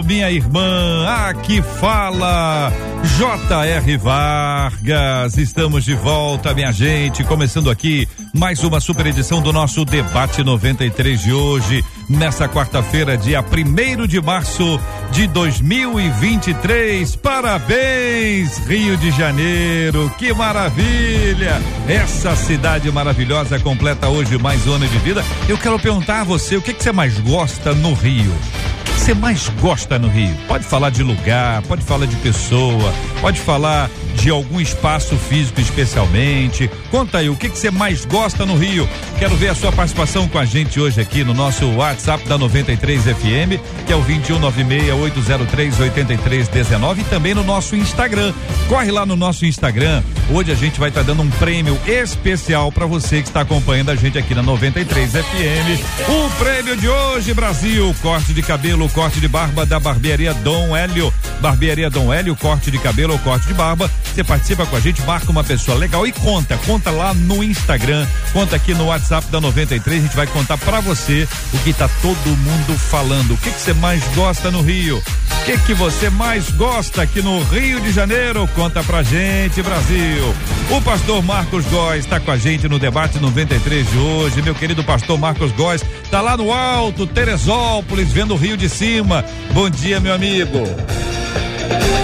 minha irmã. Aqui fala J.R. Vargas, estamos de volta, minha gente. Começando aqui mais uma super edição do nosso Debate 93 de hoje, nessa quarta-feira, dia 1 de março de 2023. Parabéns, Rio de Janeiro, que maravilha! Essa cidade maravilhosa completa hoje mais um ano de vida. Eu quero perguntar a você, o que, que você mais gosta no Rio? Você mais gosta no Rio? Pode falar de lugar, pode falar de pessoa, pode falar de algum espaço físico especialmente. Conta aí, o que, que você mais gosta no Rio? Quero ver a sua participação com a gente hoje aqui no nosso WhatsApp da 93 FM, que é o 2196-803-8319 e também no nosso Instagram. Corre lá no nosso Instagram. Hoje a gente vai estar tá dando um prêmio especial para você que está acompanhando a gente aqui na 93 FM. O prêmio de hoje, Brasil, corte de cabelo, corte de barba da barbearia Dom Hélio. Barbearia Dom Hélio, corte de cabelo ou corte de barba você participa com a gente, marca uma pessoa legal e conta. Conta lá no Instagram, conta aqui no WhatsApp da 93. A gente vai contar para você o que tá todo mundo falando. O que você mais gosta no Rio? O que que você mais gosta aqui no Rio de Janeiro? Conta pra gente, Brasil. O pastor Marcos Góes está com a gente no debate 93 de hoje. Meu querido pastor Marcos Góes tá lá no alto, Teresópolis, vendo o Rio de cima. Bom dia, meu amigo.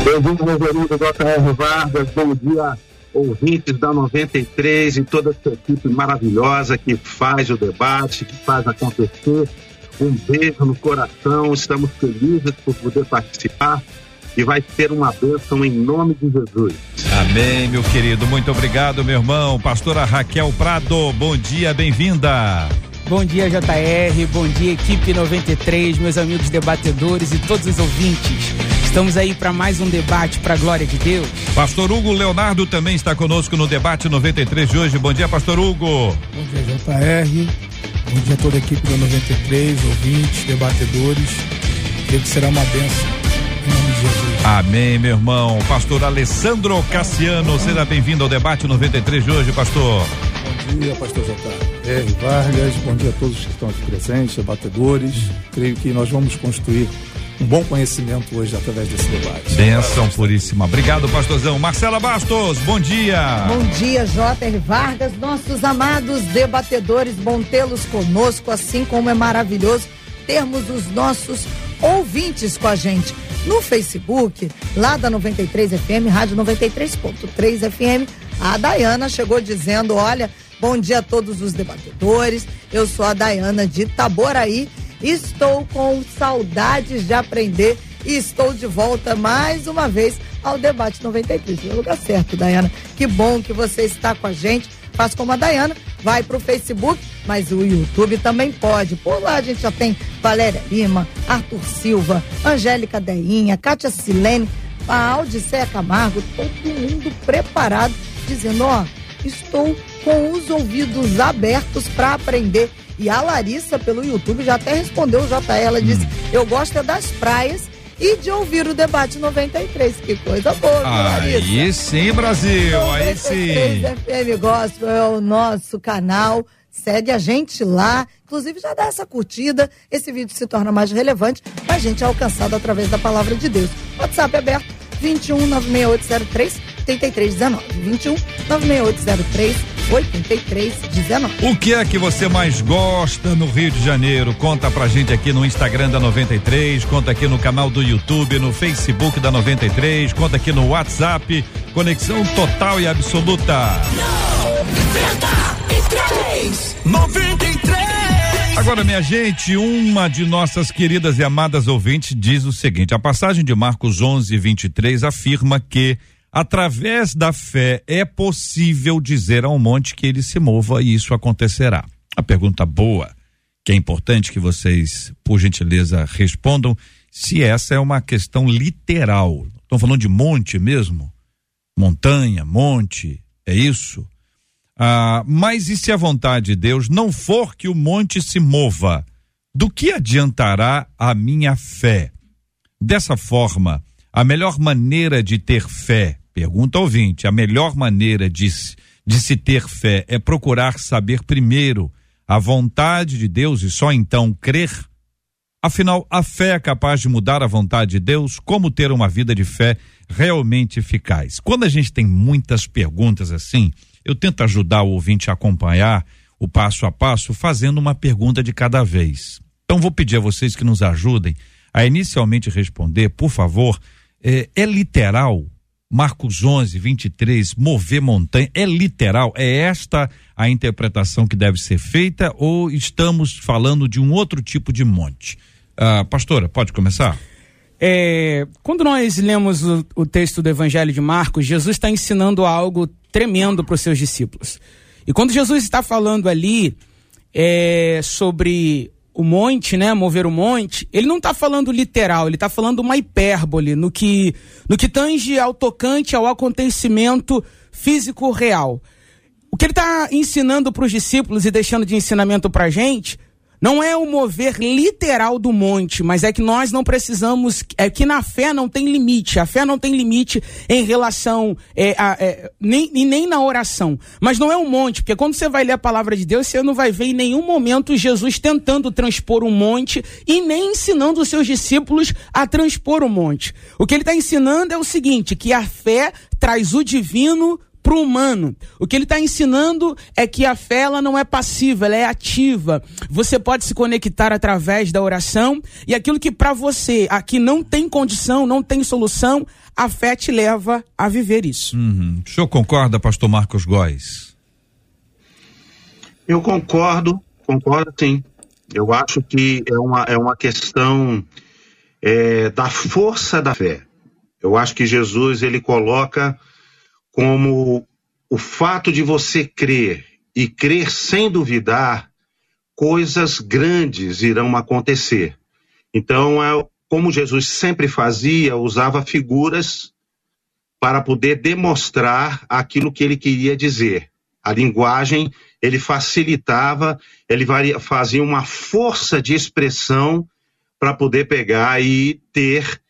Bem-vindo, meu querido J.R. Vargas. Bom dia, ouvintes da 93 e toda essa equipe maravilhosa que faz o debate, que faz acontecer. Um beijo no coração. Estamos felizes por poder participar e vai ser uma bênção em nome de Jesus. Amém, meu querido. Muito obrigado, meu irmão. Pastora Raquel Prado, bom dia, bem-vinda. Bom dia, JR. Bom dia, equipe 93, meus amigos debatedores e todos os ouvintes. Estamos aí para mais um debate para a glória de Deus. Pastor Hugo Leonardo também está conosco no debate 93 de hoje. Bom dia, Pastor Hugo. Bom dia, JR. Bom dia a toda a equipe da 93, ouvintes, debatedores. Creio que será uma bênção. Em nome de Jesus. Amém, meu irmão. Pastor Alessandro Cassiano, seja bem-vindo ao debate 93 de hoje, pastor. Bom dia, pastor J.R. Vargas. Bom dia a todos que estão aqui presentes, debatedores. Creio que nós vamos construir um bom conhecimento hoje através desse debate. Benção puríssima. Obrigado, pastorzão. Marcela Bastos, bom dia. Bom dia, J.R. Vargas, nossos amados debatedores, bom tê-los conosco, assim como é maravilhoso termos os nossos ouvintes com a gente no Facebook, lá da 93 FM, Rádio 93.3 FM. A Dayana chegou dizendo: Olha, bom dia a todos os debatedores. Eu sou a Dayana de Itaboraí Estou com saudades de aprender e estou de volta mais uma vez ao debate 93. No lugar certo, Dayana. Que bom que você está com a gente. Faz como a Dayana, vai para o Facebook, mas o YouTube também pode. Por lá a gente já tem Valéria Lima, Arthur Silva, Angélica Deinha, Kátia Silene, a Audiceia Camargo, todo mundo preparado, dizendo: ó, estou com os ouvidos abertos para aprender e a Larissa, pelo YouTube, já até respondeu o JL. Ela disse: hum. Eu gosto é das praias e de ouvir o debate 93. Que coisa boa, Larissa. Aí sim, Brasil. Aí sim. FM Gospel é o nosso canal. Segue a gente lá. Inclusive, já dá essa curtida. Esse vídeo se torna mais relevante. A gente é alcançado através da palavra de Deus. WhatsApp aberto 21 96803 8319. 21 96803 8319. O que é que você mais gosta no Rio de Janeiro? Conta pra gente aqui no Instagram da 93, conta aqui no canal do YouTube, no Facebook da 93, conta aqui no WhatsApp. Conexão total e absoluta. 93! 93! Agora, minha gente, uma de nossas queridas e amadas ouvintes diz o seguinte: a passagem de Marcos 11, 23 afirma que Através da fé é possível dizer ao monte que ele se mova e isso acontecerá. A pergunta boa, que é importante que vocês, por gentileza, respondam, se essa é uma questão literal. Estão falando de monte mesmo? montanha, monte, é isso? Ah, mas e se a vontade de Deus não for que o monte se mova? Do que adiantará a minha fé? Dessa forma, a melhor maneira de ter fé, pergunta ouvinte, a melhor maneira de, de se ter fé é procurar saber primeiro a vontade de Deus e só então crer? Afinal, a fé é capaz de mudar a vontade de Deus? Como ter uma vida de fé realmente eficaz? Quando a gente tem muitas perguntas assim, eu tento ajudar o ouvinte a acompanhar o passo a passo, fazendo uma pergunta de cada vez. Então, vou pedir a vocês que nos ajudem a inicialmente responder, por favor, é, é literal Marcos 11, 23, mover montanha, é literal? É esta a interpretação que deve ser feita ou estamos falando de um outro tipo de monte? Ah, pastora, pode começar? É, quando nós lemos o, o, texto do Evangelho de Marcos, Jesus está ensinando algo tremendo para os seus discípulos. E quando Jesus está falando ali é, sobre o monte, né, mover o monte, ele não está falando literal, ele está falando uma hipérbole no que, no que tange ao tocante ao acontecimento físico real. O que ele está ensinando para os discípulos e deixando de ensinamento para a gente não é o mover literal do monte, mas é que nós não precisamos, é que na fé não tem limite. A fé não tem limite em relação, é, a, é, nem, nem na oração. Mas não é um monte, porque quando você vai ler a palavra de Deus, você não vai ver em nenhum momento Jesus tentando transpor um monte e nem ensinando os seus discípulos a transpor o um monte. O que ele está ensinando é o seguinte: que a fé traz o divino para o humano. O que ele está ensinando é que a fé ela não é passiva, ela é ativa. Você pode se conectar através da oração e aquilo que para você aqui não tem condição, não tem solução, a fé te leva a viver isso. Uhum. O senhor concorda, pastor Marcos Góes? Eu concordo, concordo sim. Eu acho que é uma, é uma questão é, da força da fé. Eu acho que Jesus ele coloca como o fato de você crer e crer sem duvidar, coisas grandes irão acontecer. Então, é como Jesus sempre fazia, usava figuras para poder demonstrar aquilo que ele queria dizer. A linguagem ele facilitava, ele fazia uma força de expressão para poder pegar e ter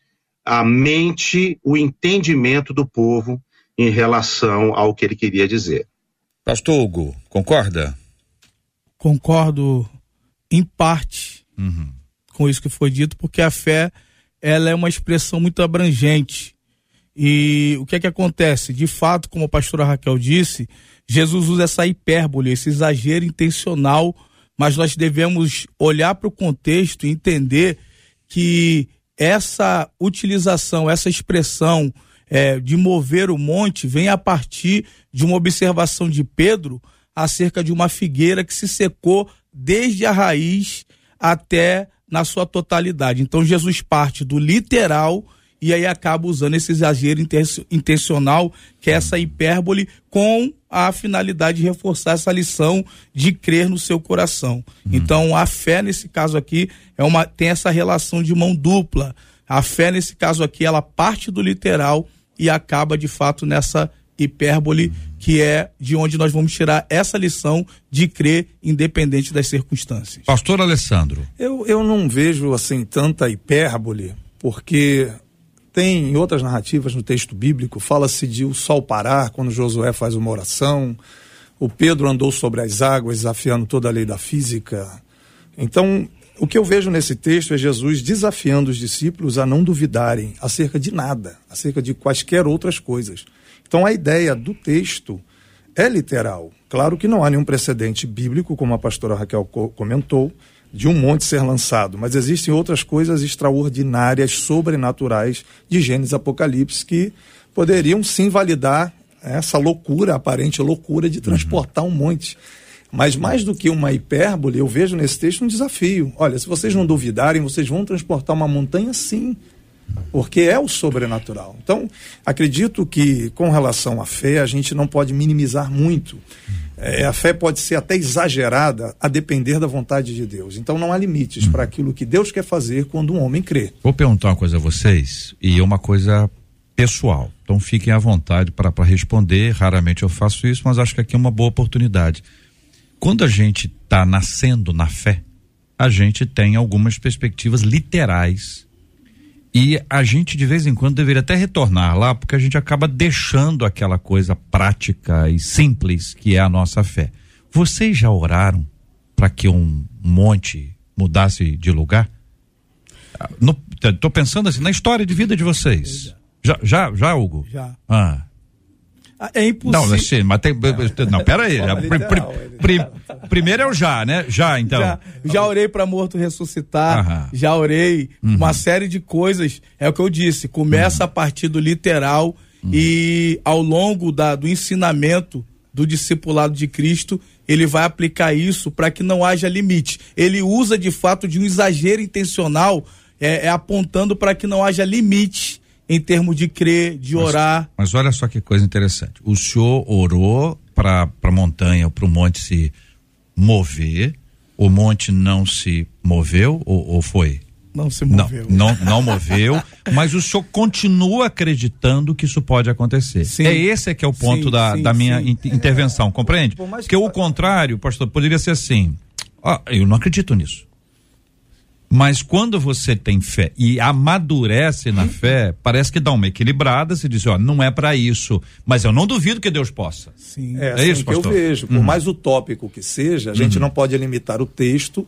a mente, o entendimento do povo em relação ao que ele queria dizer. Pastor Hugo, concorda? Concordo em parte uhum. com isso que foi dito, porque a fé ela é uma expressão muito abrangente. E o que é que acontece? De fato, como a pastora Raquel disse, Jesus usa essa hipérbole, esse exagero intencional, mas nós devemos olhar para o contexto e entender que essa utilização, essa expressão é, de mover o monte vem a partir de uma observação de Pedro acerca de uma figueira que se secou desde a raiz até na sua totalidade. Então Jesus parte do literal e aí acaba usando esse exagero intencional, que é essa hipérbole, com a finalidade de reforçar essa lição de crer no seu coração. Uhum. Então a fé nesse caso aqui é uma tem essa relação de mão dupla. A fé nesse caso aqui ela parte do literal e acaba de fato nessa hipérbole que é de onde nós vamos tirar essa lição de crer independente das circunstâncias. Pastor Alessandro. Eu, eu não vejo assim tanta hipérbole, porque tem em outras narrativas no texto bíblico, fala-se de o sol parar quando Josué faz uma oração, o Pedro andou sobre as águas desafiando toda a lei da física. Então, o que eu vejo nesse texto é Jesus desafiando os discípulos a não duvidarem acerca de nada, acerca de quaisquer outras coisas. Então a ideia do texto é literal. Claro que não há nenhum precedente bíblico, como a pastora Raquel comentou, de um monte ser lançado, mas existem outras coisas extraordinárias, sobrenaturais de Gênesis Apocalipse que poderiam sim validar essa loucura, aparente loucura de transportar um monte. Mas mais do que uma hipérbole, eu vejo nesse texto um desafio. Olha, se vocês não duvidarem, vocês vão transportar uma montanha sim, porque é o sobrenatural. Então, acredito que com relação à fé, a gente não pode minimizar muito. É, a fé pode ser até exagerada a depender da vontade de Deus. Então não há limites para aquilo que Deus quer fazer quando um homem crê. Vou perguntar uma coisa a vocês, e uma coisa pessoal. Então fiquem à vontade para responder. Raramente eu faço isso, mas acho que aqui é uma boa oportunidade. Quando a gente está nascendo na fé, a gente tem algumas perspectivas literais. E a gente de vez em quando deveria até retornar lá, porque a gente acaba deixando aquela coisa prática e simples que é a nossa fé. Vocês já oraram para que um monte mudasse de lugar? Estou pensando assim, na história de vida de vocês. Já, já, já Hugo? Já. Ah. Ah é impossível. Não, assim, mas tem. Não, pera aí. primeiro é o já, né? Já, então. Já, já orei para morto ressuscitar. Aham. Já orei uhum. uma série de coisas. É o que eu disse. Começa uhum. a partir do literal uhum. e ao longo da, do ensinamento do discipulado de Cristo, ele vai aplicar isso para que não haja limite. Ele usa de fato de um exagero intencional, é, é apontando para que não haja limite em termos de crer, de mas, orar. Mas olha só que coisa interessante. O senhor orou para a montanha, para o monte se mover, o monte não se moveu ou, ou foi? Não se moveu. Não, não, não moveu, mas o senhor continua acreditando que isso pode acontecer. Sim. É esse é que é o ponto sim, da, sim, da minha intervenção, compreende? Porque o contrário, pastor, poderia ser assim, ah, eu não acredito nisso. Mas quando você tem fé e amadurece na fé, parece que dá uma equilibrada, se diz, ó, não é para isso, mas eu não duvido que Deus possa. Sim. É, é assim isso, que pastor? eu vejo. Por uhum. mais utópico que seja, a gente uhum. não pode limitar o texto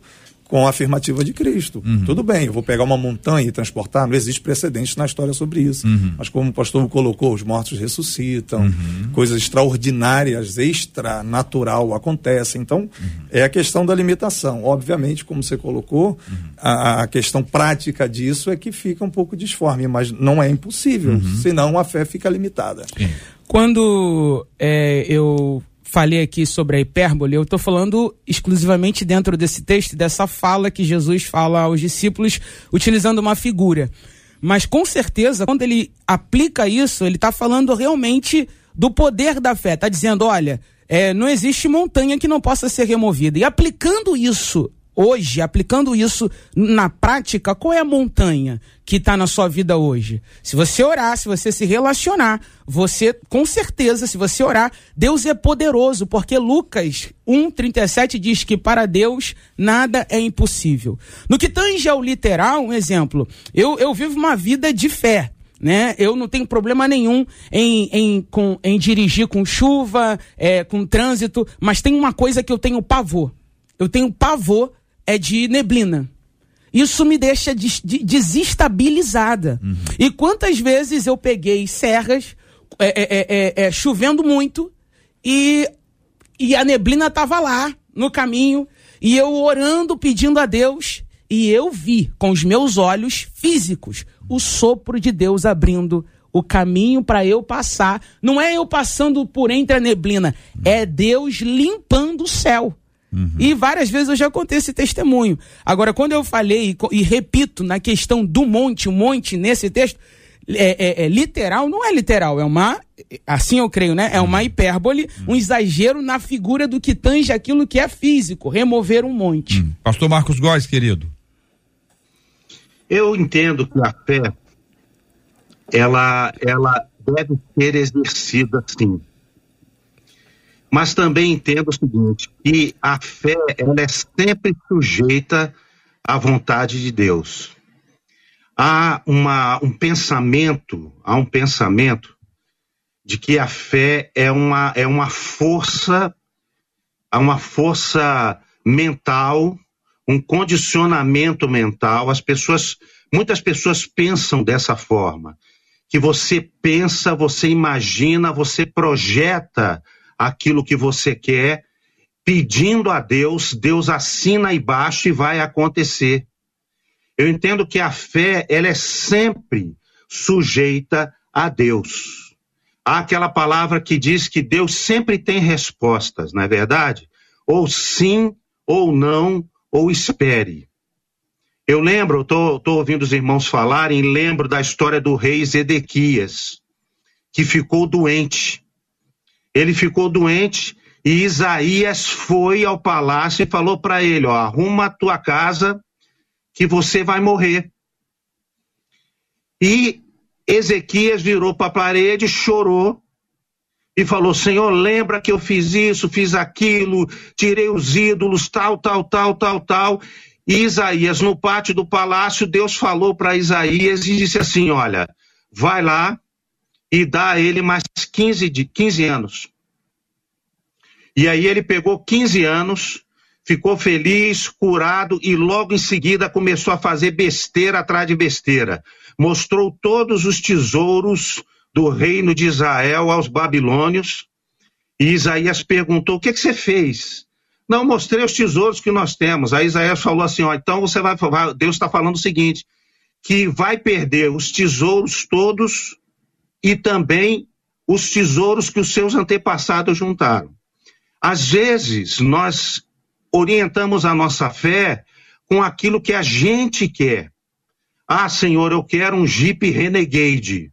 com a afirmativa de Cristo. Uhum. Tudo bem, eu vou pegar uma montanha e transportar, não existe precedente na história sobre isso. Uhum. Mas como o pastor colocou, os mortos ressuscitam, uhum. coisas extraordinárias, extra-natural acontecem. Então, uhum. é a questão da limitação. Obviamente, como você colocou, uhum. a, a, questão prática disso é que fica um pouco disforme, mas não é impossível, uhum. senão a fé fica limitada. Quando é, eu falei aqui sobre a hipérbole, eu estou falando exclusivamente dentro desse texto, dessa fala que Jesus fala aos discípulos, utilizando uma figura. Mas com certeza, quando ele aplica isso, ele está falando realmente do poder da fé. Está dizendo, olha, é, não existe montanha que não possa ser removida. E aplicando isso hoje, aplicando isso na prática, qual é a montanha que está na sua vida hoje? Se você orar, se você se relacionar, você, com certeza, se você orar, Deus é poderoso, porque Lucas 1,37 diz que para Deus nada é impossível. No que tange ao literal, um exemplo, eu, eu vivo uma vida de fé. Né? Eu não tenho problema nenhum em, em, com, em dirigir com chuva, é, com trânsito, mas tem uma coisa que eu tenho pavor. Eu tenho pavor é de neblina. Isso me deixa des desestabilizada. Uhum. E quantas vezes eu peguei serras, é, é, é, é, é chovendo muito, e, e a neblina estava lá no caminho, e eu orando, pedindo a Deus, e eu vi com os meus olhos físicos o sopro de Deus abrindo o caminho para eu passar. Não é eu passando por entre a neblina, é Deus limpando o céu. Uhum. E várias vezes eu já contei esse testemunho. Agora, quando eu falei e, e repito na questão do monte, o monte nesse texto, é, é, é, literal, não é literal, é uma, assim eu creio, né? É uma hipérbole, um exagero na figura do que tange aquilo que é físico, remover um monte. Uhum. Pastor Marcos Góes, querido. Eu entendo que a fé, ela, ela deve ser exercida sim mas também entendo o seguinte, que a fé ela é sempre sujeita à vontade de Deus. Há uma, um pensamento, há um pensamento de que a fé é uma, é uma força, há uma força mental, um condicionamento mental. As pessoas, muitas pessoas pensam dessa forma, que você pensa, você imagina, você projeta aquilo que você quer, pedindo a Deus, Deus assina aí baixo e vai acontecer. Eu entendo que a fé, ela é sempre sujeita a Deus. Há aquela palavra que diz que Deus sempre tem respostas, não é verdade? Ou sim, ou não, ou espere. Eu lembro, estou ouvindo os irmãos falarem, lembro da história do rei Zedequias, que ficou doente ele ficou doente e Isaías foi ao palácio e falou para ele: ó, arruma a tua casa que você vai morrer. E Ezequias virou para a parede, chorou e falou: Senhor, lembra que eu fiz isso, fiz aquilo, tirei os ídolos, tal, tal, tal, tal, tal. E Isaías, no pátio do palácio, Deus falou para Isaías e disse assim: Olha, vai lá e dá a ele mais 15, de, 15 anos. E aí ele pegou 15 anos, ficou feliz, curado e logo em seguida começou a fazer besteira atrás de besteira. Mostrou todos os tesouros do reino de Israel aos babilônios. E Isaías perguntou: O que, que você fez? Não, mostrei os tesouros que nós temos. Aí Isaías falou assim: ó, então você vai. Deus está falando o seguinte: que vai perder os tesouros todos e também os tesouros que os seus antepassados juntaram. Às vezes, nós orientamos a nossa fé com aquilo que a gente quer. Ah, Senhor, eu quero um Jeep Renegade.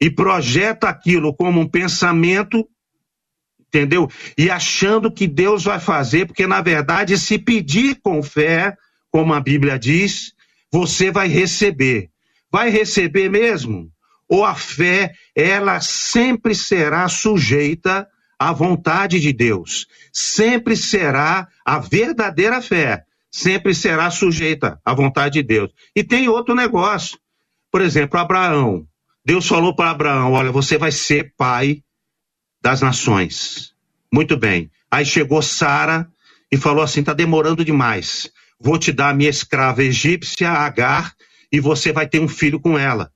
E projeta aquilo como um pensamento, entendeu? E achando que Deus vai fazer, porque na verdade, se pedir com fé, como a Bíblia diz, você vai receber. Vai receber mesmo? Ou a fé, ela sempre será sujeita a vontade de Deus. Sempre será a verdadeira fé, sempre será sujeita à vontade de Deus. E tem outro negócio. Por exemplo, Abraão. Deus falou para Abraão: Olha, você vai ser pai das nações. Muito bem. Aí chegou Sara e falou assim: está demorando demais. Vou te dar a minha escrava egípcia, Agar, e você vai ter um filho com ela.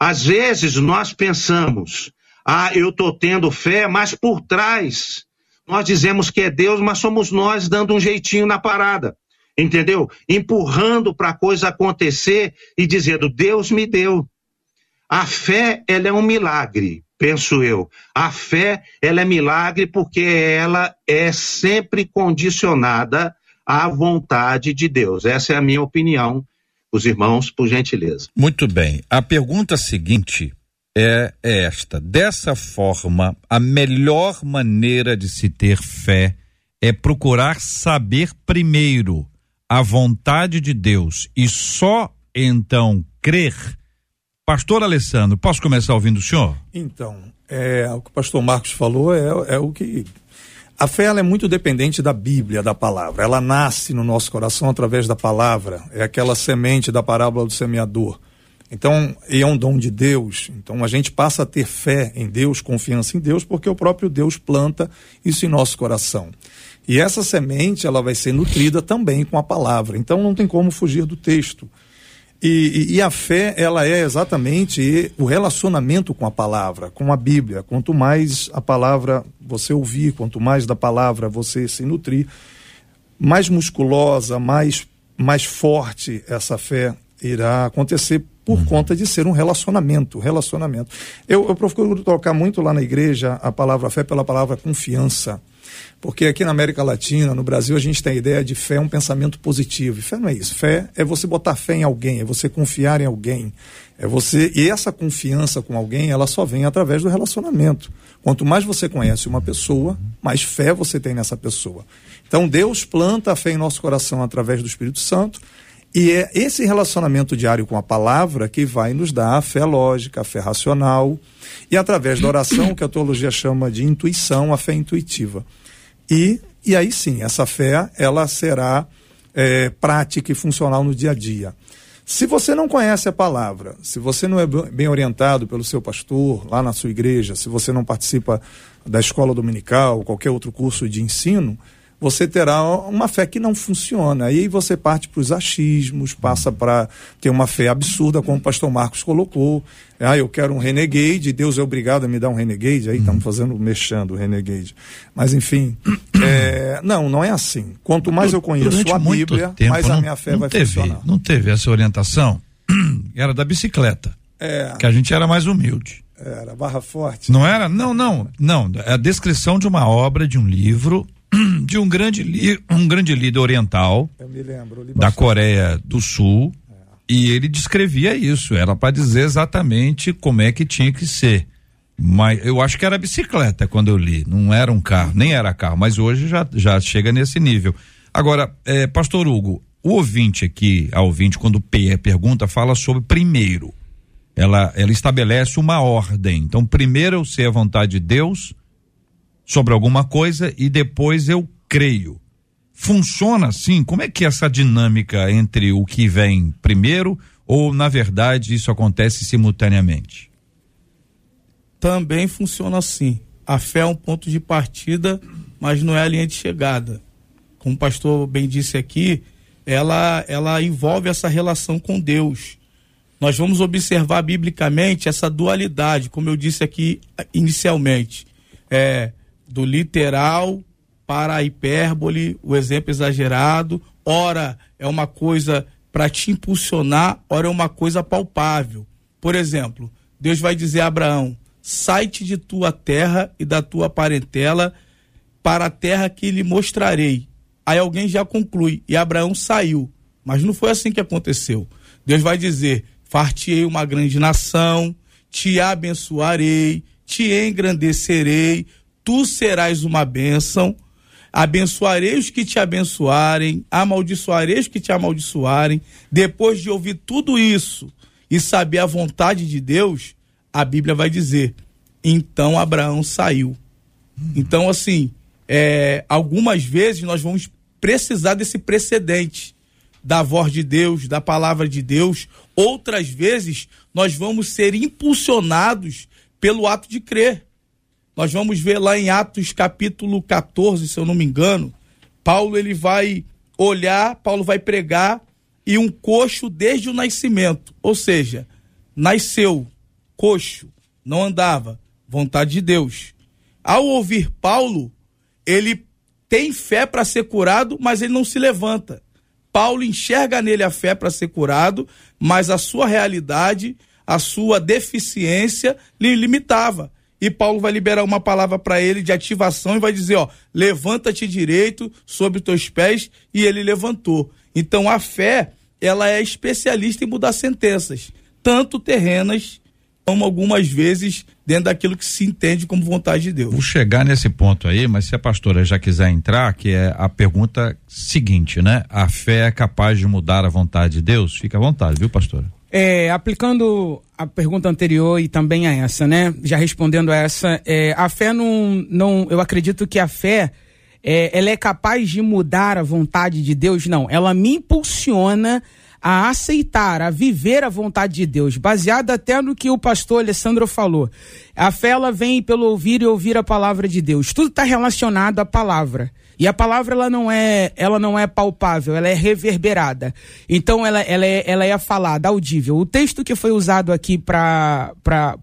Às vezes nós pensamos ah, eu estou tendo fé, mas por trás nós dizemos que é Deus, mas somos nós dando um jeitinho na parada. Entendeu? Empurrando para a coisa acontecer e dizendo: Deus me deu. A fé, ela é um milagre, penso eu. A fé, ela é milagre porque ela é sempre condicionada à vontade de Deus. Essa é a minha opinião. Os irmãos, por gentileza. Muito bem. A pergunta seguinte é, é esta. Dessa forma, a melhor maneira de se ter fé é procurar saber primeiro a vontade de Deus e só então crer. Pastor Alessandro, posso começar ouvindo o senhor? Então, é, o que o pastor Marcos falou é, é o que. A fé é muito dependente da Bíblia, da palavra. Ela nasce no nosso coração através da palavra. É aquela semente da parábola do semeador. Então, e é um dom de Deus. Então, a gente passa a ter fé em Deus, confiança em Deus, porque o próprio Deus planta isso em nosso coração. E essa semente, ela vai ser nutrida também com a palavra. Então, não tem como fugir do texto. E, e, e, a fé, ela é exatamente o relacionamento com a palavra, com a Bíblia. Quanto mais a palavra você ouvir, quanto mais da palavra você se nutrir, mais musculosa, mais, mais forte essa fé irá acontecer por uhum. conta de ser um relacionamento, relacionamento. Eu, eu procuro trocar muito lá na igreja a palavra fé pela palavra confiança. Porque aqui na América Latina, no Brasil, a gente tem a ideia de fé um pensamento positivo. E fé não é isso. Fé é você botar fé em alguém, é você confiar em alguém. É você e essa confiança com alguém, ela só vem através do relacionamento. Quanto mais você conhece uma pessoa, mais fé você tem nessa pessoa. Então Deus planta a fé em nosso coração através do Espírito Santo e é esse relacionamento diário com a palavra que vai nos dar a fé lógica, a fé racional, e através da oração, que a teologia chama de intuição, a fé intuitiva. E, e aí sim, essa fé, ela será é, prática e funcional no dia a dia. Se você não conhece a palavra, se você não é bem orientado pelo seu pastor lá na sua igreja, se você não participa da escola dominical, qualquer outro curso de ensino, você terá uma fé que não funciona. Aí você parte para os achismos, passa para ter uma fé absurda, como o pastor Marcos colocou. Ah, eu quero um renegade, Deus é obrigado a me dar um renegade. Aí estamos uhum. fazendo, mexendo o renegade. Mas enfim, é, não, não é assim. Quanto mais eu conheço Durante a Bíblia, tempo, mais a minha fé vai teve, funcionar. Não teve essa orientação? Era da bicicleta. É. Que a gente era mais humilde. Era barra forte. Não era? Não, não, não. É a descrição de uma obra, de um livro de um grande, um grande líder oriental lembro, da Coreia do Sul é. e ele descrevia isso, era para dizer exatamente como é que tinha que ser. Mas eu acho que era bicicleta quando eu li, não era um carro, nem era carro, mas hoje já, já chega nesse nível. Agora, é, Pastor Hugo, o ouvinte aqui, a ouvinte, quando P pergunta, fala sobre primeiro. ela, ela estabelece uma ordem. Então, primeiro eu sei a vontade de Deus sobre alguma coisa e depois eu creio. Funciona assim? Como é que é essa dinâmica entre o que vem primeiro ou, na verdade, isso acontece simultaneamente? Também funciona assim. A fé é um ponto de partida, mas não é a linha de chegada. Como o pastor bem disse aqui, ela, ela envolve essa relação com Deus nós vamos observar biblicamente essa dualidade, como eu disse aqui inicialmente, é, do literal para a hipérbole, o exemplo exagerado, ora é uma coisa para te impulsionar, ora é uma coisa palpável. Por exemplo, Deus vai dizer a Abraão: sai-te de tua terra e da tua parentela para a terra que lhe mostrarei. Aí alguém já conclui, e Abraão saiu. Mas não foi assim que aconteceu. Deus vai dizer: Fartei uma grande nação, te abençoarei, te engrandecerei, tu serás uma bênção. Abençoarei os que te abençoarem, amaldiçoarei os que te amaldiçoarem. Depois de ouvir tudo isso e saber a vontade de Deus, a Bíblia vai dizer: então Abraão saiu. Então, assim, é, algumas vezes nós vamos precisar desse precedente da voz de Deus, da palavra de Deus. Outras vezes nós vamos ser impulsionados pelo ato de crer. Nós vamos ver lá em Atos capítulo 14, se eu não me engano, Paulo ele vai olhar, Paulo vai pregar e um coxo desde o nascimento, ou seja, nasceu coxo, não andava, vontade de Deus. Ao ouvir Paulo, ele tem fé para ser curado, mas ele não se levanta. Paulo enxerga nele a fé para ser curado, mas a sua realidade, a sua deficiência lhe limitava. E Paulo vai liberar uma palavra para ele de ativação e vai dizer: ó, levanta-te direito sobre os teus pés, e ele levantou. Então a fé, ela é especialista em mudar sentenças, tanto terrenas como algumas vezes dentro daquilo que se entende como vontade de Deus. Vou chegar nesse ponto aí, mas se a pastora já quiser entrar, que é a pergunta seguinte, né? A fé é capaz de mudar a vontade de Deus? Fica à vontade, viu, pastora? É, aplicando a pergunta anterior e também a essa, né? Já respondendo a essa, é, a fé não, não, eu acredito que a fé, é, ela é capaz de mudar a vontade de Deus? Não, ela me impulsiona a aceitar, a viver a vontade de Deus, baseada até no que o pastor Alessandro falou. A fé ela vem pelo ouvir e ouvir a palavra de Deus. Tudo está relacionado à palavra. E a palavra ela não é, ela não é palpável, ela é reverberada. Então ela, ela, é, ela é falada, audível. O texto que foi usado aqui para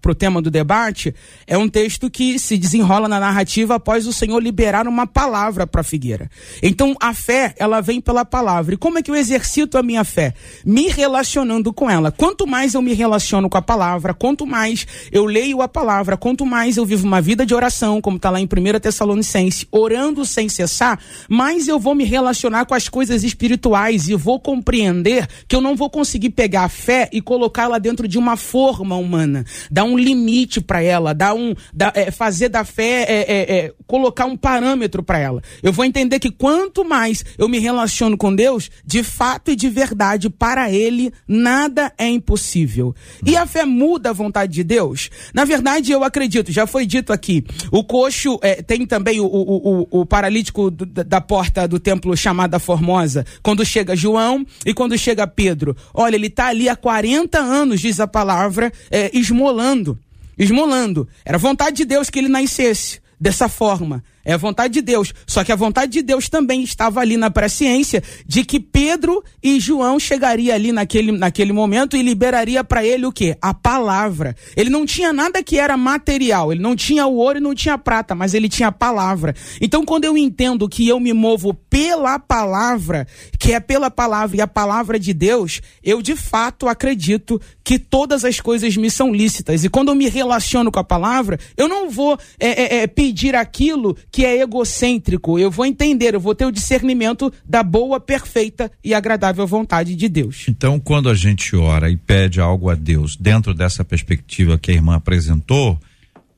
o tema do debate é um texto que se desenrola na narrativa após o Senhor liberar uma palavra para a figueira. Então a fé, ela vem pela palavra. E como é que eu exercito a minha fé? Me relacionando com ela. Quanto mais eu me relaciono com a palavra, quanto mais eu leio a palavra, quanto mais eu vivo uma vida de oração, como está lá em 1 Tessalonicense, orando sem cessar, mais eu vou me relacionar com as coisas espirituais e vou compreender que eu não vou conseguir pegar a fé e colocá-la dentro de uma forma humana, dar um limite para ela, dar um, dar, é, fazer da fé, é, é, é colocar um parâmetro para ela. Eu vou entender que quanto mais eu me relaciono com Deus, de fato e de verdade, para Ele nada é impossível. E a fé muda a vontade de Deus? Na verdade, eu acredito, já foi dito aqui, o coxo é, tem também o, o, o, o paralítico do, da porta do templo chamada Formosa, quando chega João e quando chega Pedro. Olha, ele está ali há 40 anos, diz a palavra, é, esmolando. Esmolando. Era vontade de Deus que ele nascesse dessa forma. É a vontade de Deus. Só que a vontade de Deus também estava ali na presciência de que Pedro e João chegaria ali naquele, naquele momento e liberaria para ele o quê? A palavra. Ele não tinha nada que era material. Ele não tinha o ouro e não tinha prata, mas ele tinha a palavra. Então, quando eu entendo que eu me movo pela palavra, que é pela palavra e a palavra de Deus, eu de fato acredito que todas as coisas me são lícitas. E quando eu me relaciono com a palavra, eu não vou é, é, é pedir aquilo que é egocêntrico. Eu vou entender, eu vou ter o discernimento da boa, perfeita e agradável vontade de Deus. Então, quando a gente ora e pede algo a Deus dentro dessa perspectiva que a irmã apresentou,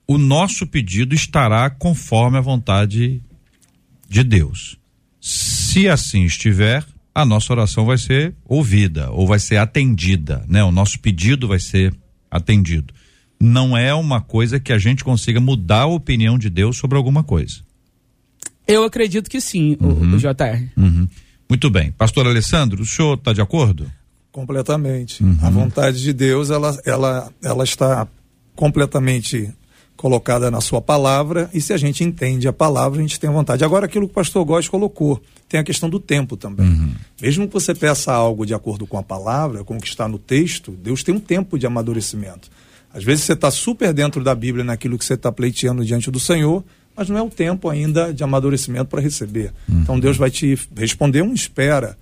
o nosso pedido estará conforme a vontade de Deus. Se assim estiver, a nossa oração vai ser ouvida ou vai ser atendida, né? O nosso pedido vai ser atendido. Não é uma coisa que a gente consiga mudar a opinião de Deus sobre alguma coisa. Eu acredito que sim, uhum. o, o JR. Uhum. Muito bem. Pastor Alessandro, o senhor está de acordo? Completamente. Uhum. A vontade de Deus, ela, ela, ela está completamente colocada na sua palavra, e se a gente entende a palavra, a gente tem vontade. Agora, aquilo que o pastor Góes colocou, tem a questão do tempo também. Uhum. Mesmo que você peça algo de acordo com a palavra, com o que está no texto, Deus tem um tempo de amadurecimento. Às vezes você está super dentro da Bíblia naquilo que você está pleiteando diante do Senhor, mas não é o tempo ainda de amadurecimento para receber. Uhum. Então Deus vai te responder um espera.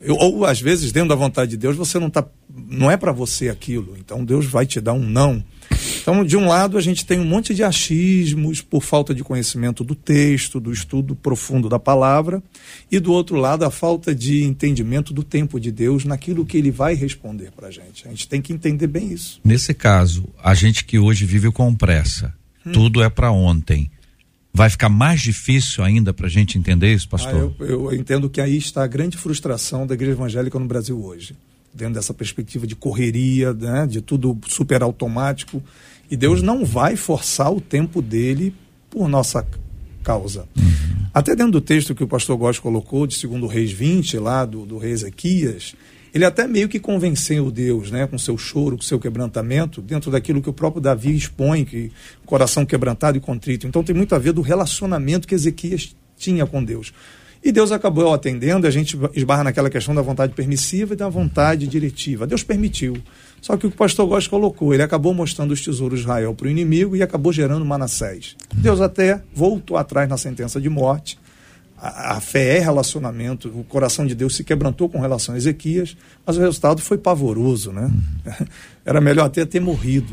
Eu, ou às vezes dentro da vontade de Deus você não tá, não é para você aquilo. Então Deus vai te dar um não. Então, de um lado, a gente tem um monte de achismos por falta de conhecimento do texto, do estudo profundo da palavra, e do outro lado, a falta de entendimento do tempo de Deus naquilo que ele vai responder para a gente. A gente tem que entender bem isso. Nesse caso, a gente que hoje vive com pressa, hum. tudo é para ontem. Vai ficar mais difícil ainda para a gente entender isso, pastor? Ah, eu, eu entendo que aí está a grande frustração da igreja evangélica no Brasil hoje dentro dessa perspectiva de correria, né, de tudo super automático. E Deus não vai forçar o tempo dele por nossa causa. Uhum. Até dentro do texto que o pastor Góes colocou, de segundo Reis 20, lá do, do rei Ezequias, ele até meio que convenceu Deus, né, com seu choro, com seu quebrantamento, dentro daquilo que o próprio Davi expõe, que coração quebrantado e contrito. Então tem muito a ver do relacionamento que Ezequias tinha com Deus. E Deus acabou atendendo, a gente esbarra naquela questão da vontade permissiva e da vontade diretiva. Deus permitiu. Só que o que o pastor Góes colocou, ele acabou mostrando os tesouros de Israel para o inimigo e acabou gerando Manassés. Deus até voltou atrás na sentença de morte. A, fé é relacionamento, o coração de Deus se quebrantou com relação a Ezequias, mas o resultado foi pavoroso, né? Era melhor até ter morrido.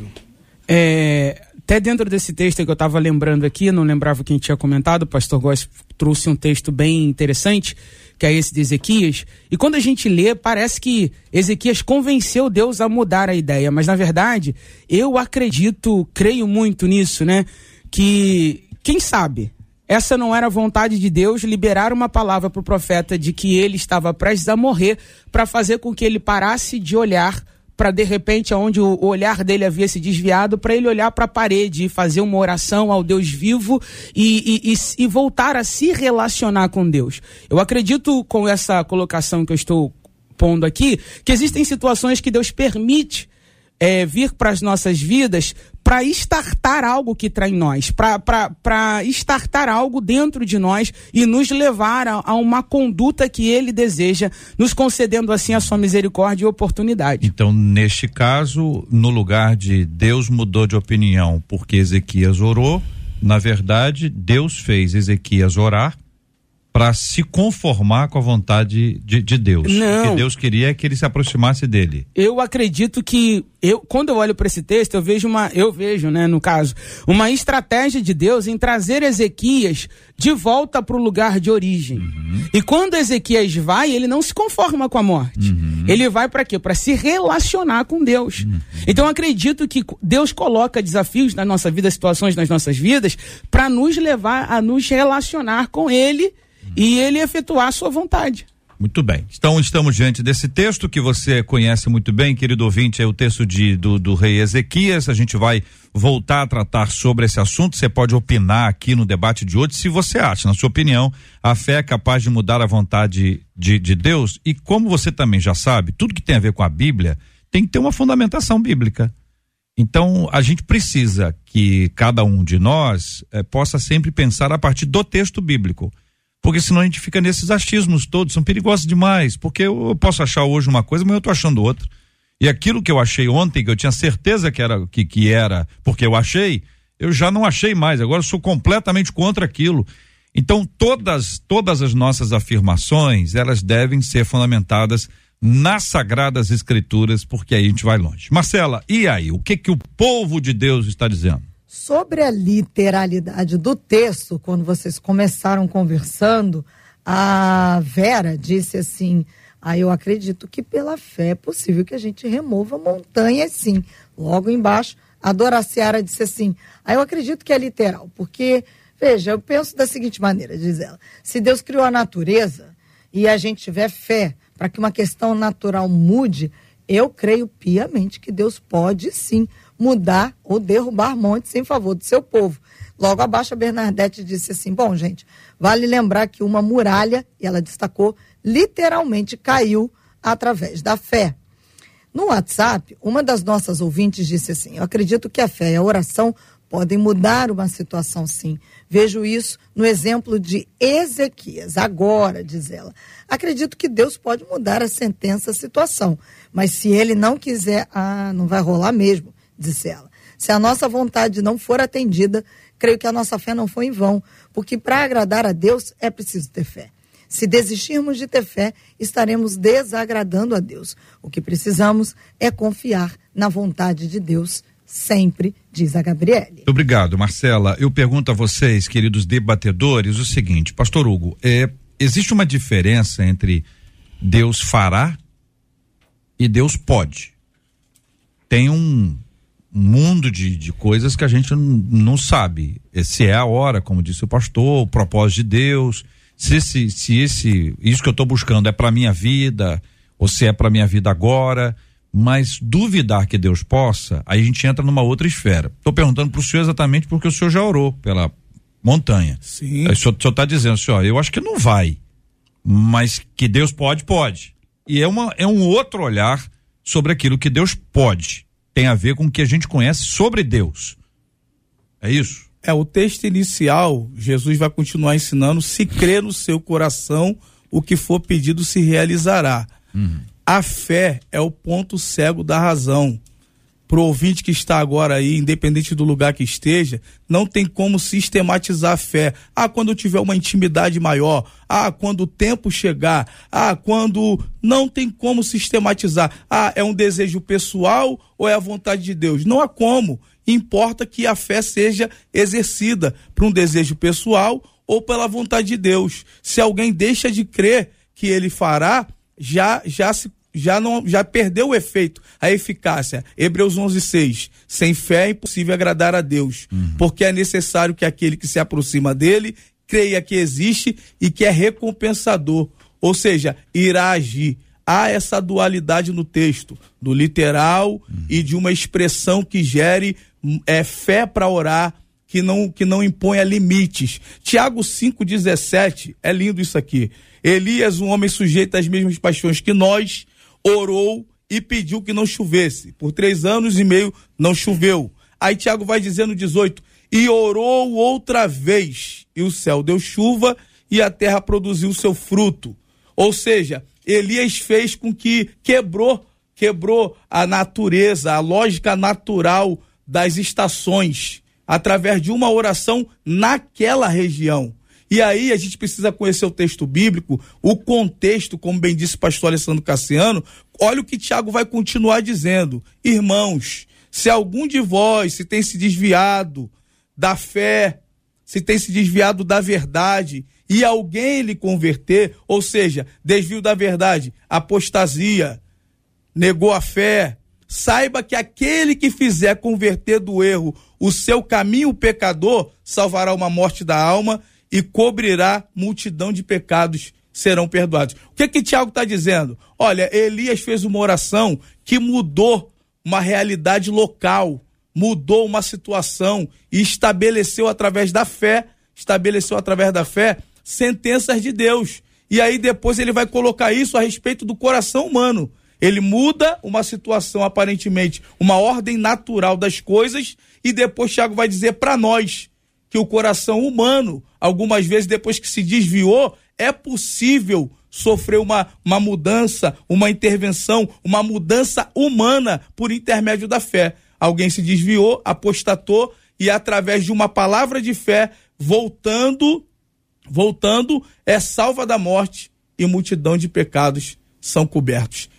É, até dentro desse texto que eu estava lembrando aqui, não lembrava quem tinha comentado, o pastor Góes trouxe um texto bem interessante, que é esse de Ezequias. E quando a gente lê, parece que Ezequias convenceu Deus a mudar a ideia, mas na verdade, eu acredito, creio muito nisso, né? Que, quem sabe, essa não era a vontade de Deus liberar uma palavra para o profeta de que ele estava prestes a morrer, para fazer com que ele parasse de olhar para de repente aonde o olhar dele havia se desviado para ele olhar para a parede e fazer uma oração ao Deus vivo e, e, e, e, voltar a se relacionar com Deus. Eu acredito com essa colocação que eu estou pondo aqui que existem situações que Deus permite é, vir para as nossas vidas para estartar algo que trai em nós, para estartar algo dentro de nós e nos levar a, a, uma conduta que ele deseja, nos concedendo assim a sua misericórdia e oportunidade. Então, neste caso, no lugar de Deus mudou de opinião porque Ezequias orou, na verdade, Deus fez Ezequias orar para se conformar com a vontade de, de Deus. Não. O que Deus queria é que ele se aproximasse dele. Eu acredito que eu, quando eu olho para esse texto, eu vejo uma, eu vejo, né, no caso, uma estratégia de Deus em trazer Ezequias de volta para o lugar de origem. Uhum. E quando Ezequias vai, ele não se conforma com a morte. Uhum. Ele vai para quê? Para se relacionar com Deus. Uhum. Então eu acredito que Deus coloca desafios na nossa vida, situações nas nossas vidas, para nos levar a nos relacionar com Ele e ele efetuar a sua vontade. Muito bem. Então estamos diante desse texto que você conhece muito bem, querido ouvinte, é o texto de, do, do rei Ezequias. A gente vai voltar a tratar sobre esse assunto. Você pode opinar aqui no debate de hoje se você acha, na sua opinião, a fé é capaz de mudar a vontade de, de Deus. E como você também já sabe, tudo que tem a ver com a Bíblia tem que ter uma fundamentação bíblica. Então, a gente precisa que cada um de nós eh, possa sempre pensar a partir do texto bíblico porque senão a gente fica nesses achismos todos, são perigosos demais, porque eu, eu posso achar hoje uma coisa, mas eu tô achando outra. E aquilo que eu achei ontem, que eu tinha certeza que era, que, que era porque eu achei, eu já não achei mais, agora sou completamente contra aquilo. Então, todas, todas as nossas afirmações, elas devem ser fundamentadas nas sagradas escrituras, porque aí a gente vai longe. Marcela, e aí? O que que o povo de Deus está dizendo? Sobre a literalidade do texto, quando vocês começaram conversando, a Vera disse assim: ah, eu acredito que pela fé é possível que a gente remova montanhas, sim. Logo embaixo, a Dora Seara disse assim: ah, eu acredito que é literal, porque, veja, eu penso da seguinte maneira, diz ela: se Deus criou a natureza e a gente tiver fé para que uma questão natural mude, Eu creio piamente que Deus pode sim mudar ou derrubar montes em favor do seu povo. Logo abaixo, a Bernadette disse assim: Bom, gente, vale lembrar que uma muralha, e ela destacou, literalmente caiu através da fé. No WhatsApp, uma das nossas ouvintes disse assim: Eu acredito que a fé e a oração podem mudar uma situação, sim. Vejo isso no exemplo de Ezequias. Agora, diz ela, acredito que Deus pode mudar a sentença, a situação. Mas se ele não quiser, ah, não vai rolar mesmo, disse ela. Se a nossa vontade não for atendida, creio que a nossa fé não foi em vão, porque para agradar a Deus é preciso ter fé. Se desistirmos de ter fé, estaremos desagradando a Deus. O que precisamos é confiar na vontade de Deus sempre, diz a Gabriele. Obrigado, Marcela. Eu pergunto a vocês, queridos debatedores, o seguinte, Pastor Hugo, é, existe uma diferença entre Deus fará e Deus pode. Tem um mundo de, de coisas que a gente não, sabe. Se é a hora, como disse o pastor, o propósito de Deus se esse, se esse, isso que eu estou buscando é para minha vida, ou se é para minha vida agora, mas duvidar que Deus possa, aí a gente entra numa outra esfera. Estou perguntando para o senhor exatamente porque o senhor já orou pela montanha. Sim. Aí o senhor está dizendo, senhor, eu acho que não vai, mas que Deus pode, pode. E é, uma, é um outro olhar sobre aquilo que Deus pode. Tem a ver com o que a gente conhece sobre Deus. É isso? É, o texto inicial, Jesus vai continuar ensinando: se crer no seu coração, o que for pedido se realizará. Uhum. A fé é o ponto cego da razão. Para o ouvinte que está agora aí, independente do lugar que esteja, não tem como sistematizar a fé. Ah, quando tiver uma intimidade maior. Ah, quando o tempo chegar. Ah, quando. Não tem como sistematizar. Ah, é um desejo pessoal ou é a vontade de Deus? Não há como importa que a fé seja exercida para um desejo pessoal ou pela vontade de Deus. Se alguém deixa de crer que ele fará, já já se já não já perdeu o efeito, a eficácia. Hebreus 11:6. Sem fé é impossível agradar a Deus, uhum. porque é necessário que aquele que se aproxima dele creia que existe e que é recompensador, ou seja, irá agir há essa dualidade no texto, do literal uhum. e de uma expressão que gere é, fé para orar, que não, que não imponha limites. Tiago 5,17, é lindo isso aqui. Elias, um homem sujeito às mesmas paixões que nós, orou e pediu que não chovesse. Por três anos e meio não choveu. Aí Tiago vai dizendo 18: e orou outra vez, e o céu deu chuva e a terra produziu seu fruto. Ou seja, Elias fez com que quebrou, quebrou a natureza, a lógica natural das estações, através de uma oração naquela região. E aí a gente precisa conhecer o texto bíblico, o contexto, como bem disse o pastor Alessandro Cassiano. Olha o que Tiago vai continuar dizendo. Irmãos, se algum de vós se tem se desviado da fé, se tem se desviado da verdade e alguém lhe converter, ou seja, desvio da verdade, apostasia, negou a fé, saiba que aquele que fizer converter do erro o seu caminho pecador, salvará uma morte da alma e cobrirá multidão de pecados serão perdoados. O que que Tiago está dizendo? Olha, Elias fez uma oração que mudou uma realidade local, mudou uma situação e estabeleceu através da fé, estabeleceu através da fé sentenças de Deus. E aí depois ele vai colocar isso a respeito do coração humano. Ele muda uma situação aparentemente, uma ordem natural das coisas, e depois Tiago vai dizer para nós que o coração humano, algumas vezes depois que se desviou, é possível sofrer uma, uma mudança, uma intervenção, uma mudança humana por intermédio da fé. Alguém se desviou, apostatou e através de uma palavra de fé, voltando voltando, é salva da morte e multidão de pecados são cobertos.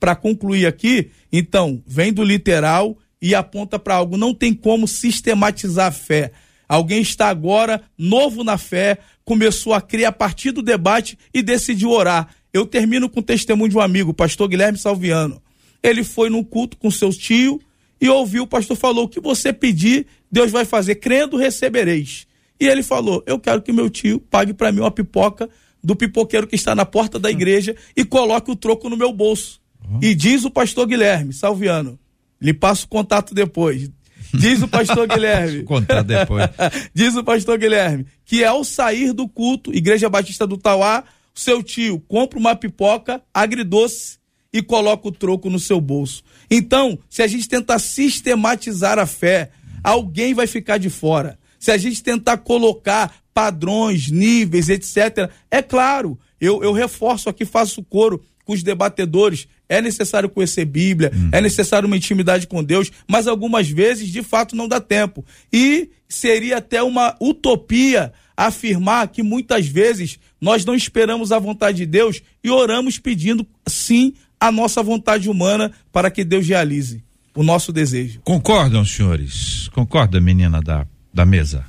Para concluir aqui, então, vem do literal e aponta para algo. Não tem como sistematizar a fé. Alguém está agora novo na fé, começou a crer a partir do debate e decidiu orar. Eu termino com o testemunho de um amigo, o pastor Guilherme Salviano. Ele foi num culto com seu tio e ouviu o pastor falou: "O que você pedir, Deus vai fazer, crendo recebereis". E ele falou: Eu quero que meu tio pague para mim uma pipoca do pipoqueiro que está na porta da igreja e coloque o troco no meu bolso. Uhum. E diz o pastor Guilherme Salviano, lhe passo o contato depois. Diz o pastor Guilherme. Contar depois. diz o pastor Guilherme que ao sair do culto, Igreja Batista do Tauá, seu tio compra uma pipoca agridoce e coloca o troco no seu bolso. Então, se a gente tentar sistematizar a fé, alguém vai ficar de fora. Se a gente tentar colocar padrões, níveis, etc., é claro, eu, eu reforço aqui, faço coro com os debatedores. É necessário conhecer Bíblia, uhum. é necessário uma intimidade com Deus, mas algumas vezes, de fato, não dá tempo. E seria até uma utopia afirmar que muitas vezes nós não esperamos a vontade de Deus e oramos pedindo, sim, a nossa vontade humana para que Deus realize o nosso desejo. Concordam, senhores? Concorda, menina da, da mesa?